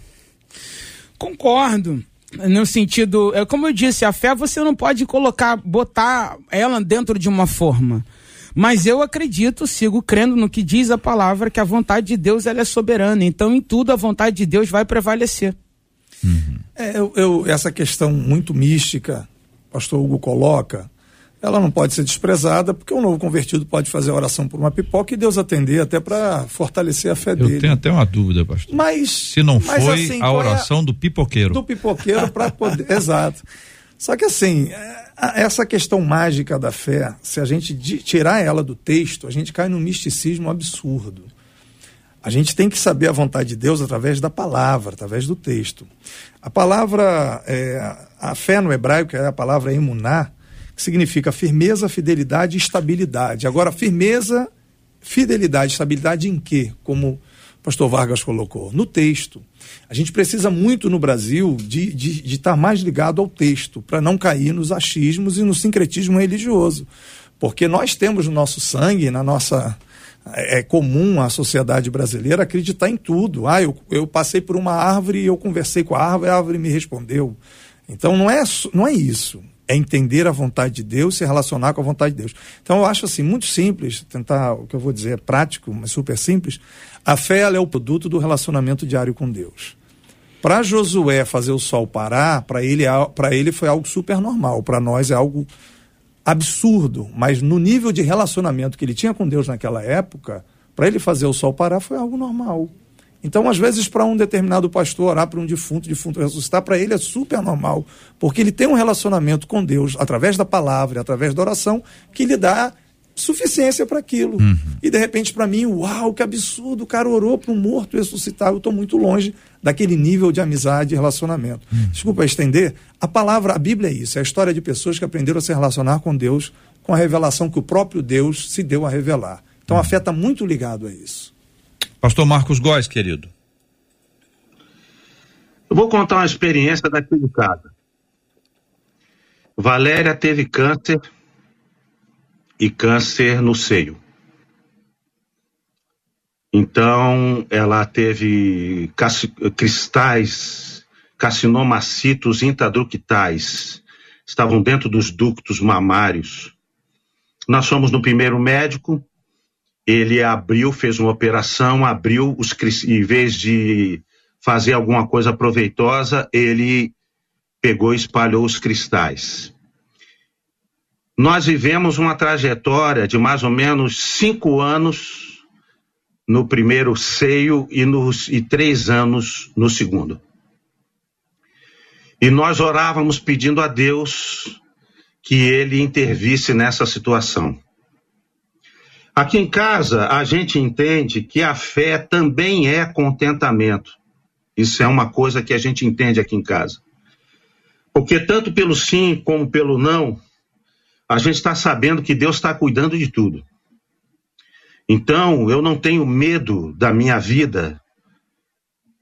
Concordo. No sentido, é como eu disse, a fé você não pode colocar, botar ela dentro de uma forma. Mas eu acredito, sigo crendo no que diz a palavra, que a vontade de Deus ela é soberana. Então, em tudo, a vontade de Deus vai prevalecer. Uhum. É, eu, eu, essa questão muito mística, pastor Hugo coloca, ela não pode ser desprezada, porque um novo convertido pode fazer a oração por uma pipoca e Deus atender até para fortalecer a fé Eu dele. Eu tenho até uma dúvida, pastor. Mas se não mas, foi assim, a é oração é do pipoqueiro. Do pipoqueiro para poder, exato. Só que assim, é, essa questão mágica da fé, se a gente tirar ela do texto, a gente cai num misticismo absurdo. A gente tem que saber a vontade de Deus através da palavra, através do texto. A palavra, é, a fé no hebraico é a palavra emuná, que significa firmeza, fidelidade e estabilidade. Agora, firmeza, fidelidade, estabilidade em quê? Como o pastor Vargas colocou, no texto. A gente precisa muito no Brasil de, de, de estar mais ligado ao texto, para não cair nos achismos e no sincretismo religioso. Porque nós temos no nosso sangue, na nossa. É, é comum à sociedade brasileira acreditar em tudo. Ah, eu, eu passei por uma árvore e eu conversei com a árvore, a árvore me respondeu. Então não é, não é isso é entender a vontade de Deus, se relacionar com a vontade de Deus. Então eu acho assim, muito simples, tentar, o que eu vou dizer é prático, mas super simples. A fé é o produto do relacionamento diário com Deus. Para Josué fazer o sol parar, para ele, é para ele foi algo super normal, para nós é algo absurdo, mas no nível de relacionamento que ele tinha com Deus naquela época, para ele fazer o sol parar foi algo normal. Então, às vezes, para um determinado pastor orar para um defunto, defunto ressuscitar, para ele é super normal, porque ele tem um relacionamento com Deus através da palavra, através da oração, que lhe dá suficiência para aquilo. Uhum. E de repente, para mim, uau, que absurdo, o cara orou para um morto ressuscitar. Eu estou muito longe daquele nível de amizade e relacionamento. Uhum. Desculpa estender, a palavra, a Bíblia é isso, é a história de pessoas que aprenderam a se relacionar com Deus, com a revelação que o próprio Deus se deu a revelar. Então, uhum. a fé está muito ligado a isso. Pastor Marcos Góes, querido. Eu vou contar uma experiência daqui de casa. Valéria teve câncer e câncer no seio. Então, ela teve cristais, carcinomacitos intradructais, estavam dentro dos ductos mamários. Nós fomos no primeiro médico, ele abriu, fez uma operação, abriu os em vez de fazer alguma coisa proveitosa, ele pegou e espalhou os cristais. Nós vivemos uma trajetória de mais ou menos cinco anos no primeiro seio e, nos, e três anos no segundo. E nós orávamos pedindo a Deus que ele intervisse nessa situação. Aqui em casa, a gente entende que a fé também é contentamento. Isso é uma coisa que a gente entende aqui em casa. Porque tanto pelo sim como pelo não, a gente está sabendo que Deus está cuidando de tudo. Então, eu não tenho medo da minha vida,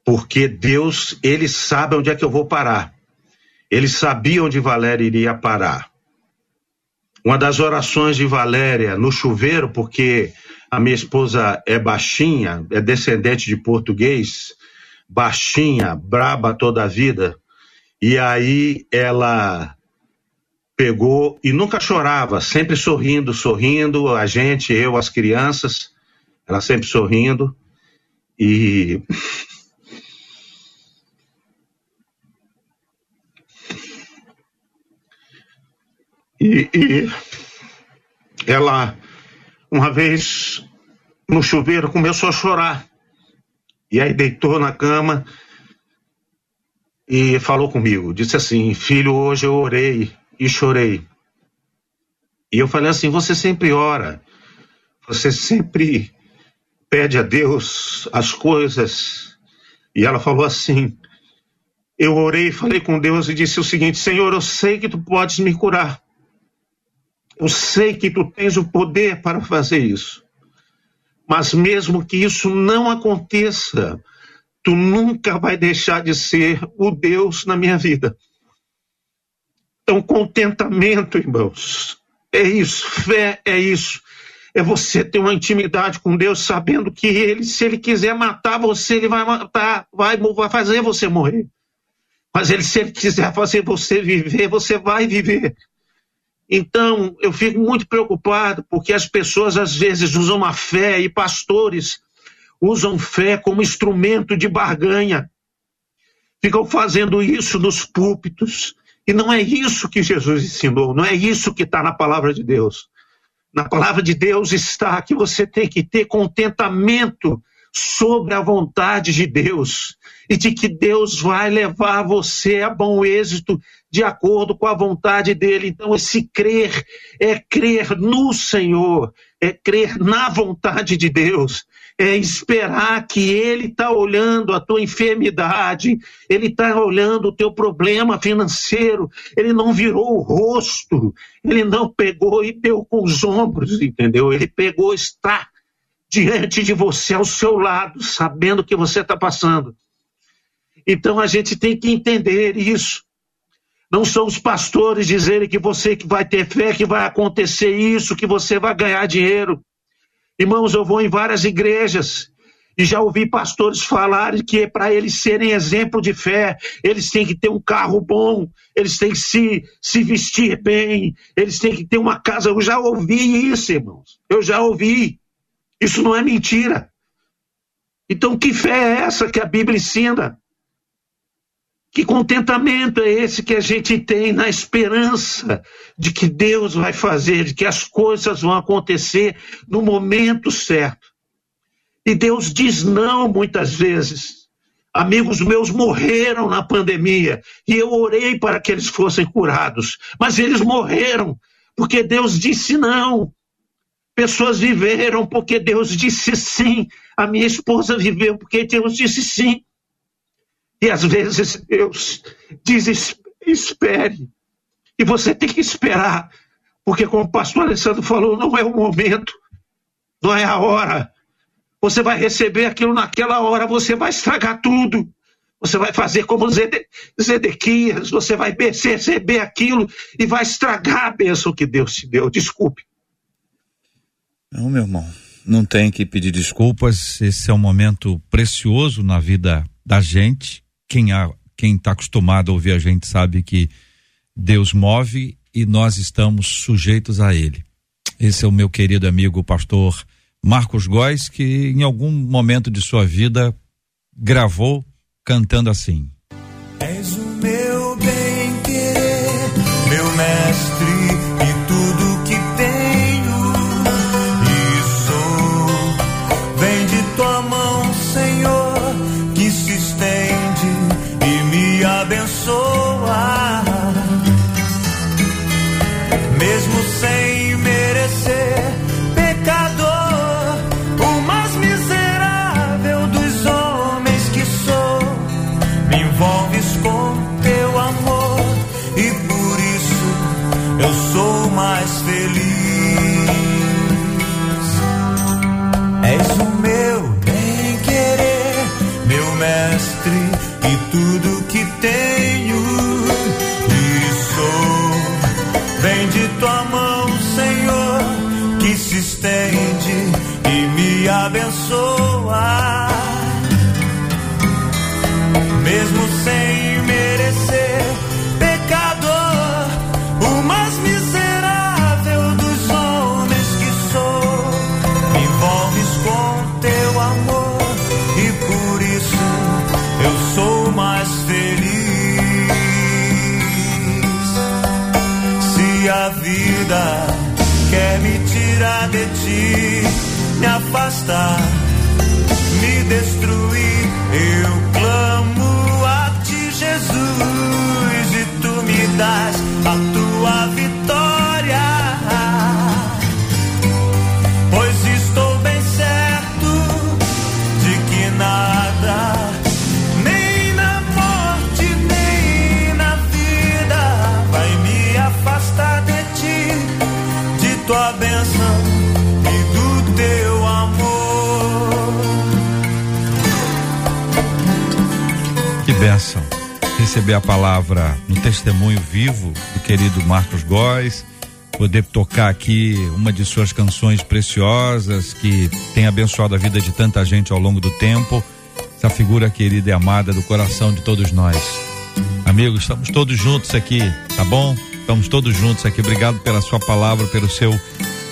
porque Deus, ele sabe onde é que eu vou parar. Ele sabia onde Valéria iria parar. Uma das orações de Valéria no chuveiro, porque a minha esposa é baixinha, é descendente de português, baixinha, braba toda a vida. E aí ela pegou e nunca chorava, sempre sorrindo, sorrindo, a gente, eu, as crianças, ela sempre sorrindo. E E, e ela uma vez no chuveiro começou a chorar. E aí deitou na cama e falou comigo. Disse assim: Filho, hoje eu orei e chorei. E eu falei assim: Você sempre ora, você sempre pede a Deus as coisas. E ela falou assim: Eu orei, falei com Deus e disse o seguinte: Senhor, eu sei que tu podes me curar. Eu sei que tu tens o poder para fazer isso. Mas mesmo que isso não aconteça, tu nunca vai deixar de ser o Deus na minha vida. Então, contentamento, irmãos, é isso, fé é isso. É você ter uma intimidade com Deus, sabendo que Ele, se Ele quiser matar você, Ele vai matar, vai, vai fazer você morrer. Mas ele, se Ele quiser fazer você viver, você vai viver. Então, eu fico muito preocupado, porque as pessoas às vezes usam a fé e pastores usam fé como instrumento de barganha. Ficam fazendo isso nos púlpitos. E não é isso que Jesus ensinou, não é isso que está na palavra de Deus. Na palavra de Deus está que você tem que ter contentamento sobre a vontade de Deus e de que Deus vai levar você a bom êxito de acordo com a vontade dele. Então, esse crer é crer no Senhor, é crer na vontade de Deus, é esperar que Ele está olhando a tua enfermidade, Ele está olhando o teu problema financeiro, Ele não virou o rosto, Ele não pegou e deu com os ombros, entendeu? Ele pegou, está diante de você, ao seu lado, sabendo o que você está passando. Então a gente tem que entender isso. Não são os pastores dizerem que você que vai ter fé, que vai acontecer isso, que você vai ganhar dinheiro. Irmãos, eu vou em várias igrejas e já ouvi pastores falarem que para eles serem exemplo de fé, eles têm que ter um carro bom, eles têm que se, se vestir bem, eles têm que ter uma casa. Eu já ouvi isso, irmãos. Eu já ouvi. Isso não é mentira. Então, que fé é essa que a Bíblia ensina? Que contentamento é esse que a gente tem na esperança de que Deus vai fazer, de que as coisas vão acontecer no momento certo? E Deus diz não muitas vezes. Amigos meus morreram na pandemia e eu orei para que eles fossem curados, mas eles morreram porque Deus disse não. Pessoas viveram porque Deus disse sim. A minha esposa viveu porque Deus disse sim. E às vezes Deus diz: espere. E você tem que esperar. Porque, como o pastor Alessandro falou, não é o momento, não é a hora. Você vai receber aquilo naquela hora, você vai estragar tudo. Você vai fazer como Zedequias, você vai receber aquilo e vai estragar a bênção que Deus te deu. Desculpe. Não, meu irmão, não tem que pedir desculpas. Esse é um momento precioso na vida da gente. Quem quem está acostumado a ouvir a gente sabe que Deus move e nós estamos sujeitos a Ele. Esse é o meu querido amigo pastor Marcos Góes, que em algum momento de sua vida gravou cantando assim. És o meu bem querer, meu mestre tudo afastar, me destruir. Receber a palavra no testemunho vivo do querido Marcos Góes, poder tocar aqui uma de suas canções preciosas que tem abençoado a vida de tanta gente ao longo do tempo. Essa figura querida e amada do coração de todos nós. Amigos, estamos todos juntos aqui, tá bom? Estamos todos juntos aqui. Obrigado pela sua palavra, pelo seu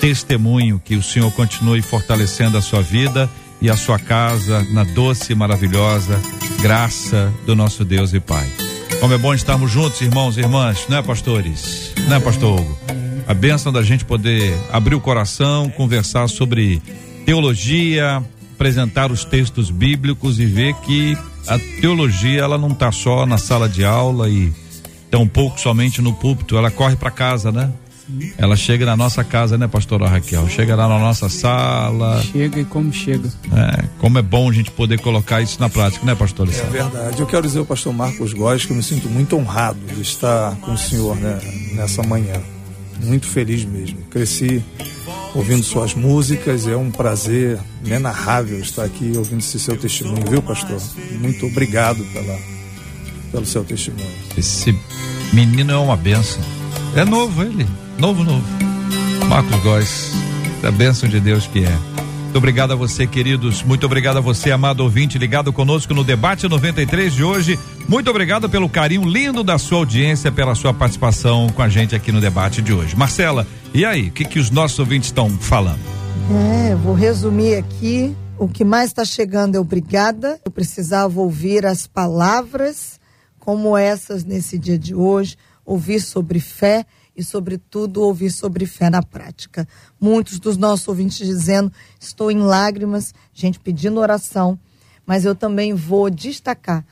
testemunho. Que o Senhor continue fortalecendo a sua vida e a sua casa na doce e maravilhosa graça do nosso Deus e Pai. Como é bom estarmos juntos, irmãos e irmãs, não é, pastores? Não é, pastor Hugo? A bênção da gente poder abrir o coração, conversar sobre teologia, apresentar os textos bíblicos e ver que a teologia ela não está só na sala de aula e tão pouco somente no púlpito, ela corre para casa, né? Ela chega na nossa casa, né, pastora Raquel? Chega lá na nossa sala. Chega e como chega. É, como é bom a gente poder colocar isso na prática, né, pastor? É verdade. Eu quero dizer ao pastor Marcos Góes que eu me sinto muito honrado de estar com o senhor né, nessa manhã. Muito feliz mesmo. Cresci ouvindo suas músicas, é um prazer inenarrável estar aqui ouvindo esse seu testemunho, viu, pastor? Muito obrigado pela, pelo seu testemunho. Esse menino é uma benção. É novo ele, novo, novo. Marcos Góes, a bênção de Deus que é. Muito obrigado a você, queridos. Muito obrigado a você, amado ouvinte, ligado conosco no debate 93 de hoje. Muito obrigado pelo carinho lindo da sua audiência, pela sua participação com a gente aqui no debate de hoje. Marcela, e aí, o que, que os nossos ouvintes estão falando? É, vou resumir aqui. O que mais está chegando é obrigada. Eu precisava ouvir as palavras como essas nesse dia de hoje, ouvir sobre fé e, sobretudo, ouvir sobre fé na prática. Muitos dos nossos ouvintes dizendo: estou em lágrimas, gente pedindo oração, mas eu também vou destacar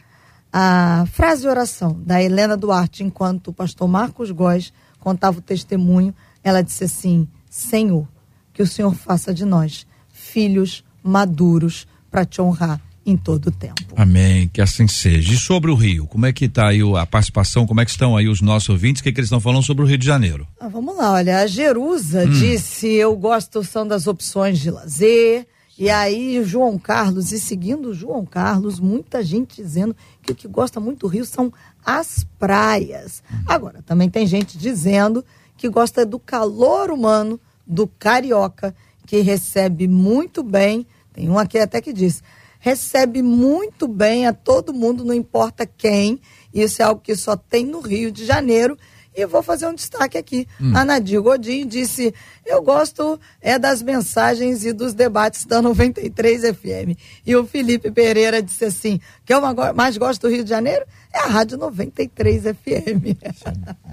a frase oração da Helena Duarte, enquanto o pastor Marcos Góes contava o testemunho. Ela disse assim: Senhor, que o Senhor faça de nós filhos maduros para te honrar em todo o tempo. Amém, que assim seja. E sobre o Rio, como é que está aí a participação, como é que estão aí os nossos ouvintes, o que, que eles estão falando sobre o Rio de Janeiro? Ah, vamos lá, olha, a Jerusa hum. disse, eu gosto são das opções de lazer, e aí João Carlos, e seguindo João Carlos, muita gente dizendo que o que gosta muito do Rio são as praias. Agora, também tem gente dizendo que gosta do calor humano do carioca, que recebe muito bem, tem um aqui até que diz, recebe muito bem a todo mundo, não importa quem. Isso é algo que só tem no Rio de Janeiro. E vou fazer um destaque aqui. Hum. A Nadir Godinho disse: Eu gosto é das mensagens e dos debates da 93 FM. E o Felipe Pereira disse assim: que eu mais gosto do Rio de Janeiro é a Rádio 93 FM.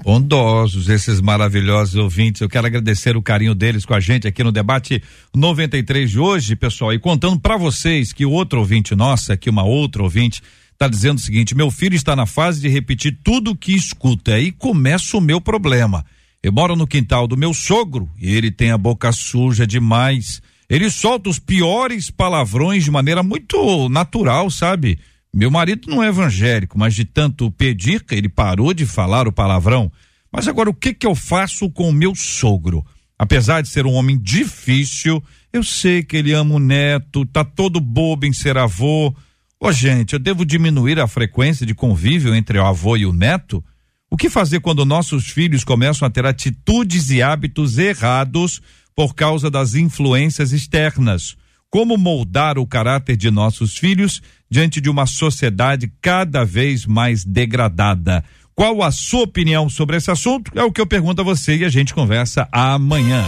Bondosos, esses maravilhosos ouvintes. Eu quero agradecer o carinho deles com a gente aqui no debate 93 de hoje, pessoal. E contando para vocês que o outro ouvinte nossa, que uma outra ouvinte, está dizendo o seguinte: meu filho está na fase de repetir tudo o que escuta. Aí começa o meu problema. Eu moro no quintal do meu sogro e ele tem a boca suja demais. Ele solta os piores palavrões de maneira muito natural, sabe? Meu marido não é evangélico, mas de tanto pedir, ele parou de falar o palavrão. Mas agora o que que eu faço com o meu sogro? Apesar de ser um homem difícil, eu sei que ele ama o neto, tá todo bobo em ser avô. Ô, gente, eu devo diminuir a frequência de convívio entre o avô e o neto? O que fazer quando nossos filhos começam a ter atitudes e hábitos errados por causa das influências externas? Como moldar o caráter de nossos filhos diante de uma sociedade cada vez mais degradada? Qual a sua opinião sobre esse assunto? É o que eu pergunto a você e a gente conversa amanhã.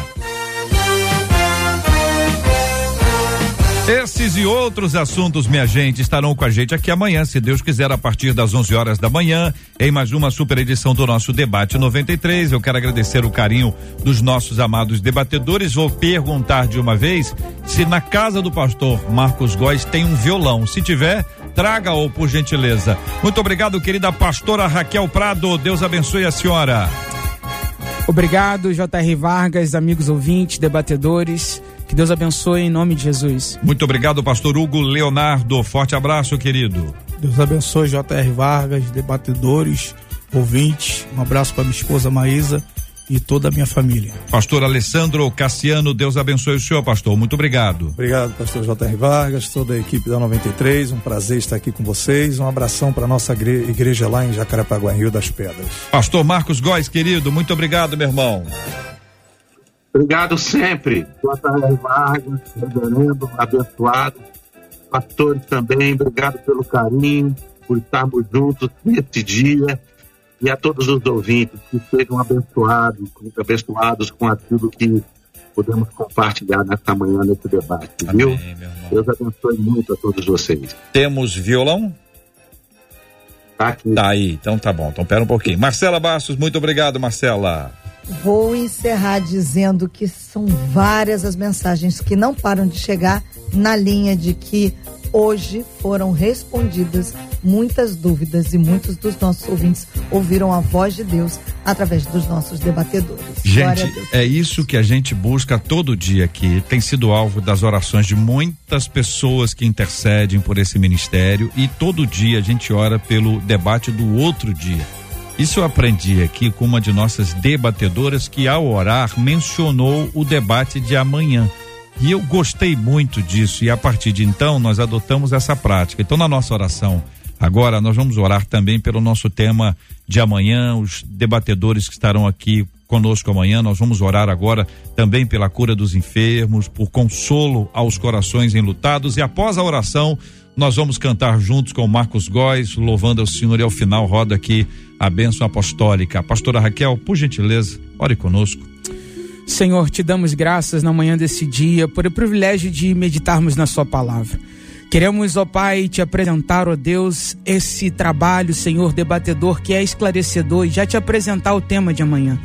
Esses e outros assuntos, minha gente, estarão com a gente aqui amanhã, se Deus quiser, a partir das 11 horas da manhã, em mais uma super edição do nosso debate 93. Eu quero agradecer o carinho dos nossos amados debatedores. Vou perguntar de uma vez se na casa do pastor Marcos Góes tem um violão. Se tiver, traga-o por gentileza. Muito obrigado, querida pastora Raquel Prado. Deus abençoe a senhora. Obrigado, J.R. Vargas, amigos ouvintes, debatedores. Que Deus abençoe em nome de Jesus. Muito obrigado, pastor Hugo Leonardo. Forte abraço, querido. Deus abençoe J.R. Vargas, debatedores, ouvintes. Um abraço para minha esposa Maísa e toda a minha família. Pastor Alessandro Cassiano, Deus abençoe o senhor, pastor. Muito obrigado. Obrigado, pastor J.R. Vargas, toda a equipe da 93. Um prazer estar aqui com vocês. Um abração para nossa igreja lá em Jacarepaguá, Rio das Pedras. Pastor Marcos Góes, querido, muito obrigado, meu irmão. Obrigado sempre, J.R. Vargas, reverendo, abençoado, pastores também, obrigado pelo carinho, por estarmos juntos nesse dia e a todos os ouvintes que sejam abençoados, abençoados com aquilo que podemos compartilhar nesta manhã, nesse debate, viu? Amém, Deus abençoe muito a todos vocês. Temos violão? Tá aqui. Tá aí, então tá bom. Então pera um pouquinho. Marcela Bastos, muito obrigado, Marcela. Vou encerrar dizendo que são várias as mensagens que não param de chegar na linha de que hoje foram respondidas muitas dúvidas e muitos dos nossos ouvintes ouviram a voz de Deus através dos nossos debatedores. Gente, é isso que a gente busca todo dia aqui. Tem sido alvo das orações de muitas pessoas que intercedem por esse ministério e todo dia a gente ora pelo debate do outro dia. Isso eu aprendi aqui com uma de nossas debatedoras que, ao orar, mencionou o debate de amanhã. E eu gostei muito disso, e a partir de então nós adotamos essa prática. Então, na nossa oração, agora nós vamos orar também pelo nosso tema de amanhã, os debatedores que estarão aqui conosco amanhã. Nós vamos orar agora também pela cura dos enfermos, por consolo aos corações enlutados, e após a oração, nós vamos cantar juntos com Marcos Góes, louvando ao Senhor, e ao final roda aqui a bênção apostólica. Pastora Raquel, por gentileza, ore conosco. Senhor, te damos graças na manhã desse dia por o privilégio de meditarmos na Sua palavra. Queremos, ó Pai, te apresentar, ó Deus, esse trabalho, Senhor, debatedor que é esclarecedor e já te apresentar o tema de amanhã.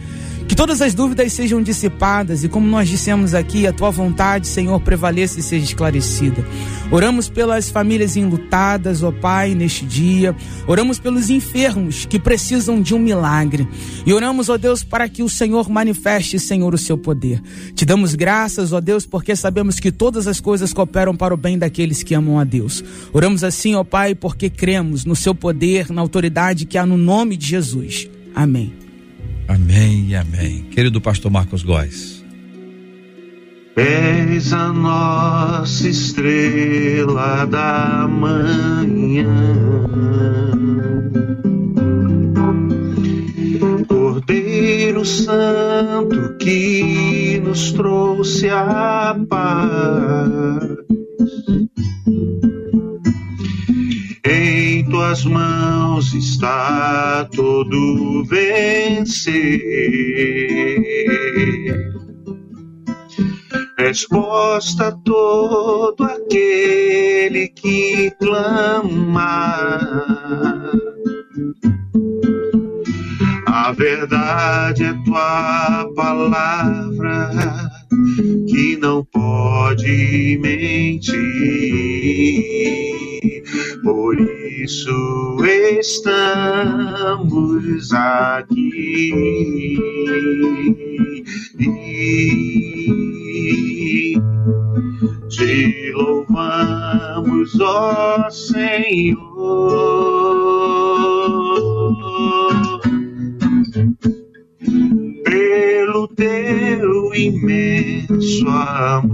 Que todas as dúvidas sejam dissipadas e, como nós dissemos aqui, a tua vontade, Senhor, prevaleça e seja esclarecida. Oramos pelas famílias enlutadas, ó Pai, neste dia. Oramos pelos enfermos que precisam de um milagre. E oramos, ó Deus, para que o Senhor manifeste, Senhor, o seu poder. Te damos graças, ó Deus, porque sabemos que todas as coisas cooperam para o bem daqueles que amam a Deus. Oramos assim, ó Pai, porque cremos no seu poder, na autoridade que há no nome de Jesus. Amém. Amém e amém. Querido pastor Marcos Góes. És a nossa estrela da manhã. Cordeiro Santo que nos trouxe a paz. Em tuas mãos está todo vencer. Resposta a todo aquele que clama. A verdade é tua palavra que não pode mentir. Por isso estamos aqui. Te louvamos, ó Senhor. Pelo teu imenso amor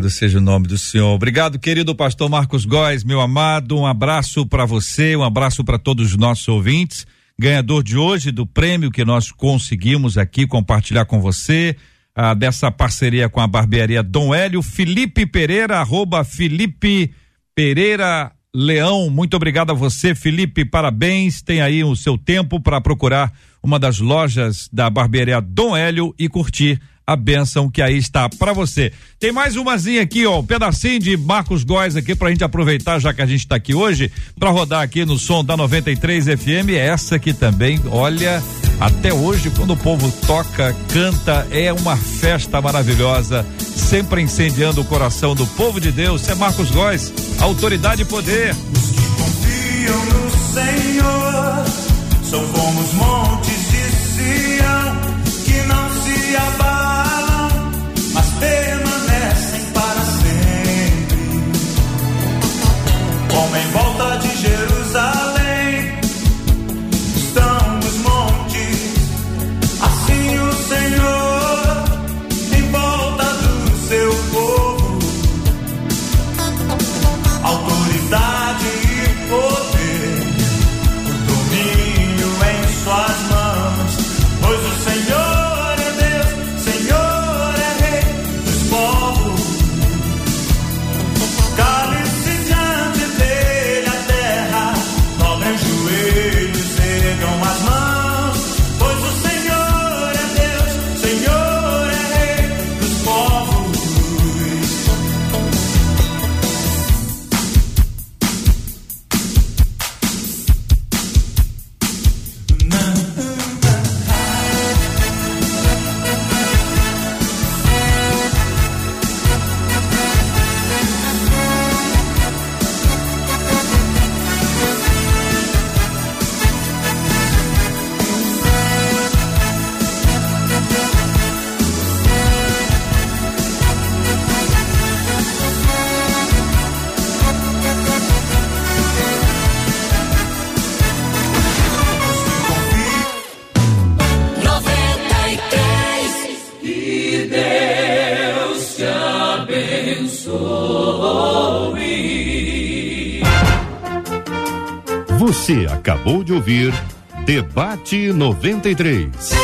Louvado seja o nome do Senhor. Obrigado, querido pastor Marcos Góes, meu amado. Um abraço para você, um abraço para todos os nossos ouvintes. Ganhador de hoje do prêmio que nós conseguimos aqui compartilhar com você, ah, dessa parceria com a barbearia Dom Hélio, Felipe Pereira, arroba Felipe Pereira Leão. Muito obrigado a você, Felipe. Parabéns. Tem aí o seu tempo para procurar uma das lojas da barbearia Dom Hélio e curtir a bênção que aí está para você. Tem mais umazinha aqui, ó, um pedacinho de Marcos Góes aqui pra gente aproveitar, já que a gente tá aqui hoje, para rodar aqui no som da 93 FM. Essa aqui também, olha, até hoje, quando o povo toca, canta, é uma festa maravilhosa, sempre incendiando o coração do povo de Deus. É Marcos Góes, autoridade e poder. Os que confiam no Senhor são como os montes de Sião que não se abalam, ouvir Debate 93.